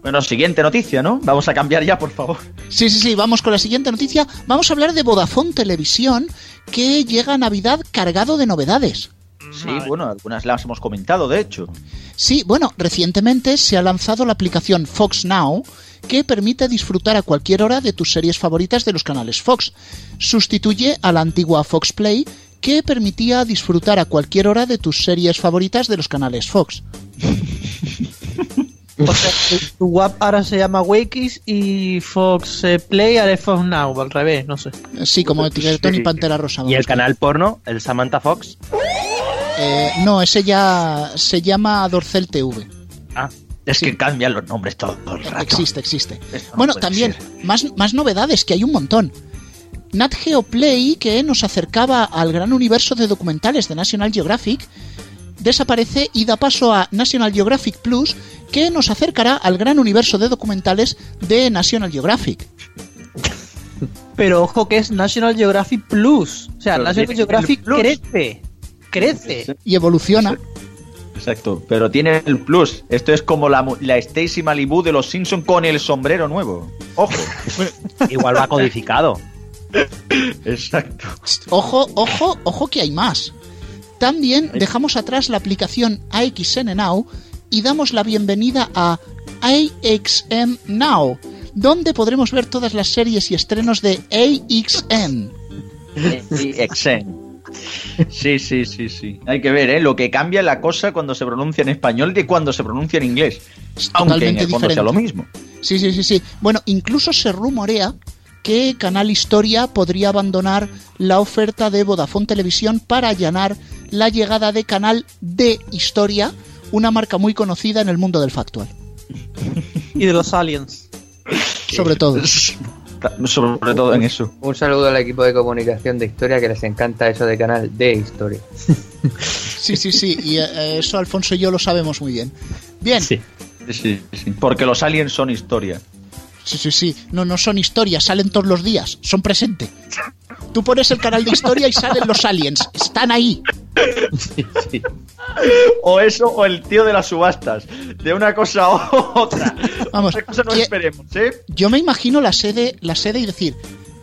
Bueno, siguiente noticia, ¿no? Vamos a cambiar ya, por favor. Sí, sí, sí, vamos con la siguiente noticia. Vamos a hablar de Vodafone Televisión, que llega a Navidad cargado de novedades. Sí, bueno, algunas las hemos comentado, de hecho. Sí, bueno, recientemente se ha lanzado la aplicación Fox Now, que permite disfrutar a cualquier hora de tus series favoritas de los canales Fox. Sustituye a la antigua Fox Play, que permitía disfrutar a cualquier hora de tus series favoritas de los canales Fox. O sea, tu- WAP ahora se llama Wakis y Fox eh, Play ahora es Fox Now, al revés, no sé. Sí, como etiquetón y Pantera Rosa. Y el canal porno, el Samantha Fox. Eh, no, ese ya se llama Dorcel TV. Ah, Es que cambian los nombres todo el rato. Existe, existe. No Bueno, también, ser. más, más novedades, que hay un montón. Nat Geo Play, que nos acercaba al gran universo de documentales de National Geographic, desaparece y da paso a National Geographic Plus, que nos acercará al gran universo de documentales de National Geographic. Pero ojo que es National Geographic Plus. O sea, Pero National Geographic crece. Crece. Y evoluciona. Exacto, pero tiene el plus. Esto es como la, mu- la Stacy Malibu de los Simpson con el sombrero nuevo. Ojo. igual va codificado. Exacto. Ojo, ojo, ojo que hay más. También dejamos atrás la aplicación AXN Now y damos la bienvenida a AXN Now, donde podremos ver todas las series y estrenos de AXN. Exen. Sí, sí, sí, sí. Hay que ver, ¿eh? Lo que cambia la cosa cuando se pronuncia en español de cuando se pronuncia en inglés. Aunque en el fondo sea lo mismo. Sí, sí, sí, sí. Bueno, incluso se rumorea que Canal Historia podría abandonar la oferta de Vodafone Televisión para allanar la llegada de Canal de Historia, una marca muy conocida en el mundo del factual. Y de los aliens. sobre todo. Sobre todo en eso. Un saludo al equipo de comunicación de historia que les encanta eso de canal de historia. Sí, sí, sí, y eh, eso Alfonso y yo lo sabemos muy bien. Bien. Sí, sí, sí. Porque los aliens son historia. Sí, sí, sí. No, no son historias, salen todos los días, son presente. Tú pones el canal de historia y salen los aliens, están ahí. O eso, o el tío de las subastas. De una cosa a otra. Vamos, Otra cosa no que- esperemos, ¿eh? Yo me imagino la sede, la sede y decir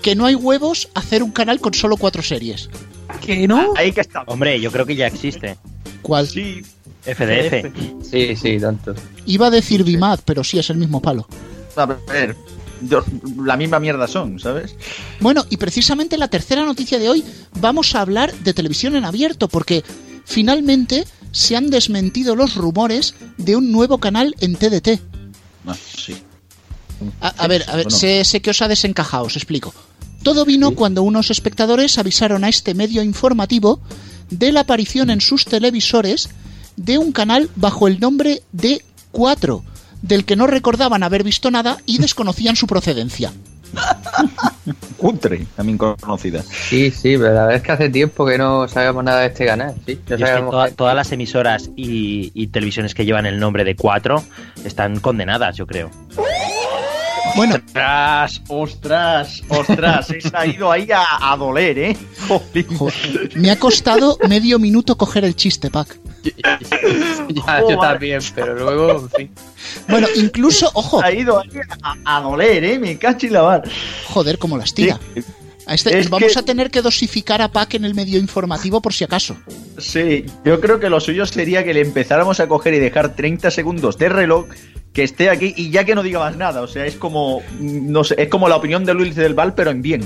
que no hay huevos hacer un canal con solo cuatro series. ¿Que no? Ahí que está. Hombre, yo creo que ya existe. ¿Cuál? Sí. FDF. Sí, sí, tanto. Iba a decir Bimad, pero sí es el mismo palo. A ver, la misma mierda son, ¿sabes? Bueno, y precisamente la tercera noticia de hoy vamos a hablar de televisión en abierto, porque finalmente se han desmentido los rumores de un nuevo canal en TDT. Ah, sí. A, a ver, a ver, Bueno. sé, sé que os ha desencajado, os explico. Todo vino cuando unos espectadores avisaron a este medio informativo de la aparición en sus televisores de un canal bajo el nombre de 4, del que no recordaban haber visto nada y desconocían su procedencia. Cutre, también conocida. Sí, sí, pero la verdad es que hace tiempo que no sabemos nada de este canal. Sí, no Y es que todas las emisoras y, y televisiones que llevan el nombre de 4 están condenadas, yo creo. Bueno, Ostras, ostras, ostras. Se ha ido ahí a, a doler, ¿eh? Joder. me ha costado medio minuto coger el chiste, Pac. ya, yo también, pero luego, en fin. Bueno, incluso, ojo, ha ido ahí a, a doler, ¿eh? Me cacho y la mar. joder, como las tira. A este- Es vamos que- a tener que dosificar a Pac en el medio informativo por si acaso. Sí, yo creo que lo suyo sería que le empezáramos a coger y dejar 30 segundos de reloj que esté aquí y ya que no diga más nada. O sea, es como, mm, no sé, es como la opinión de Luis del Val, pero en bien.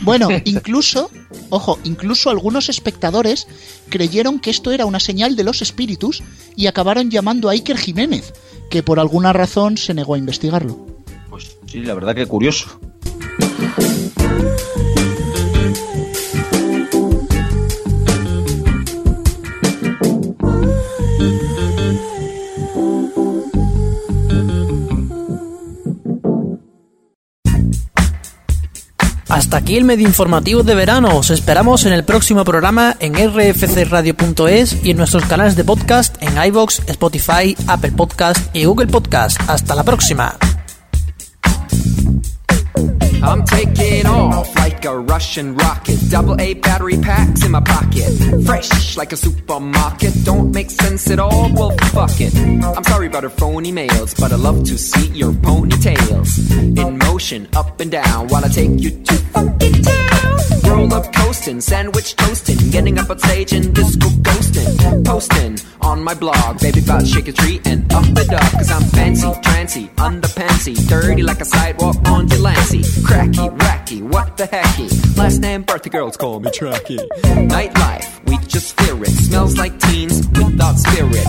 Bueno, incluso, ojo, incluso algunos espectadores creyeron que esto era una señal de los espíritus y acabaron llamando a Iker Jiménez, que por alguna razón se negó a investigarlo. Pues sí, la verdad que curioso. Hasta aquí el medio informativo de verano. Os esperamos en el próximo programa en rfcradio.es y en nuestros canales de podcast en iVoox, Spotify, Apple Podcast y Google Podcast. Hasta la próxima. I'm taking off like a Russian rocket. Double A battery packs in my pocket. Fresh like a supermarket. Don't make sense at all. Well, fuck it. I'm sorry about her phony mails, but I love to see your ponytails in motion, up and down, while I take you to funky town. Roll up coasting, sandwich toasting, getting up on stage and disco ghosting. Posting on my blog, baby, about shake a tree and up the dog. Cause I'm fancy, trancy, underpantsy, dirty like a sidewalk on Delancey. Cracky, wacky, what the hecky? Last name, birthday girls call me Tracky. Nightlife, we just fear it. Smells like teens without spirit.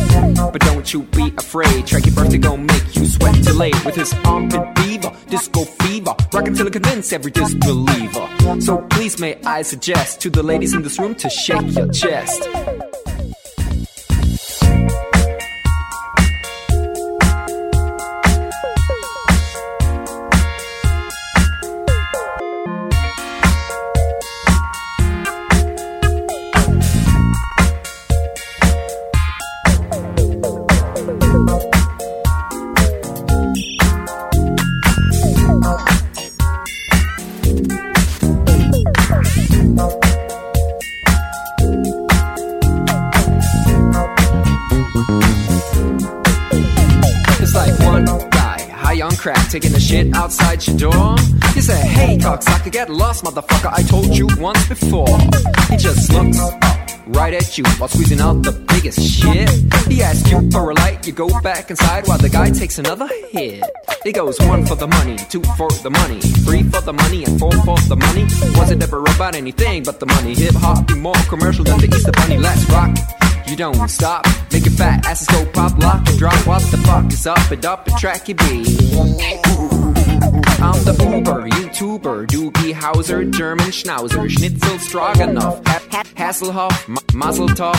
But don't you be afraid, Tracky birthday gon' make you sweat late with his armpit beaver, disco fever, rockin' till it convince every disbeliever. So please may I suggest to the ladies in this room to shake your chest. Taking a shit outside your door. He said, Hey, cocksucker, get lost, motherfucker. I told you once before. He just looks right at you while squeezing out the biggest shit. He asks you for a light, you go back inside while the guy takes another hit. He goes one for the money, two for the money, three for the money, and four for the money. Wasn't ever about anything but the money. Hip hop be more commercial than the Easter Bunny. Let's rock you don't stop. Make it fat, asses go pop, lock and drop. What the fuck is up and up the track you be? I'm the Uber, YouTuber, Doogie Hauser, German Schnauzer, Schnitzel Stroganoff, Hasselhoff, M- Mazeltov,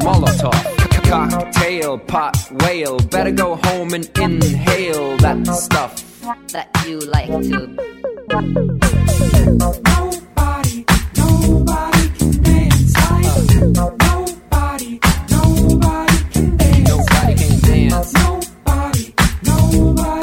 Molotov cocktail, pot, whale. Better go home and inhale that stuff that you like to. Nobody, nobody can dance like. Bye.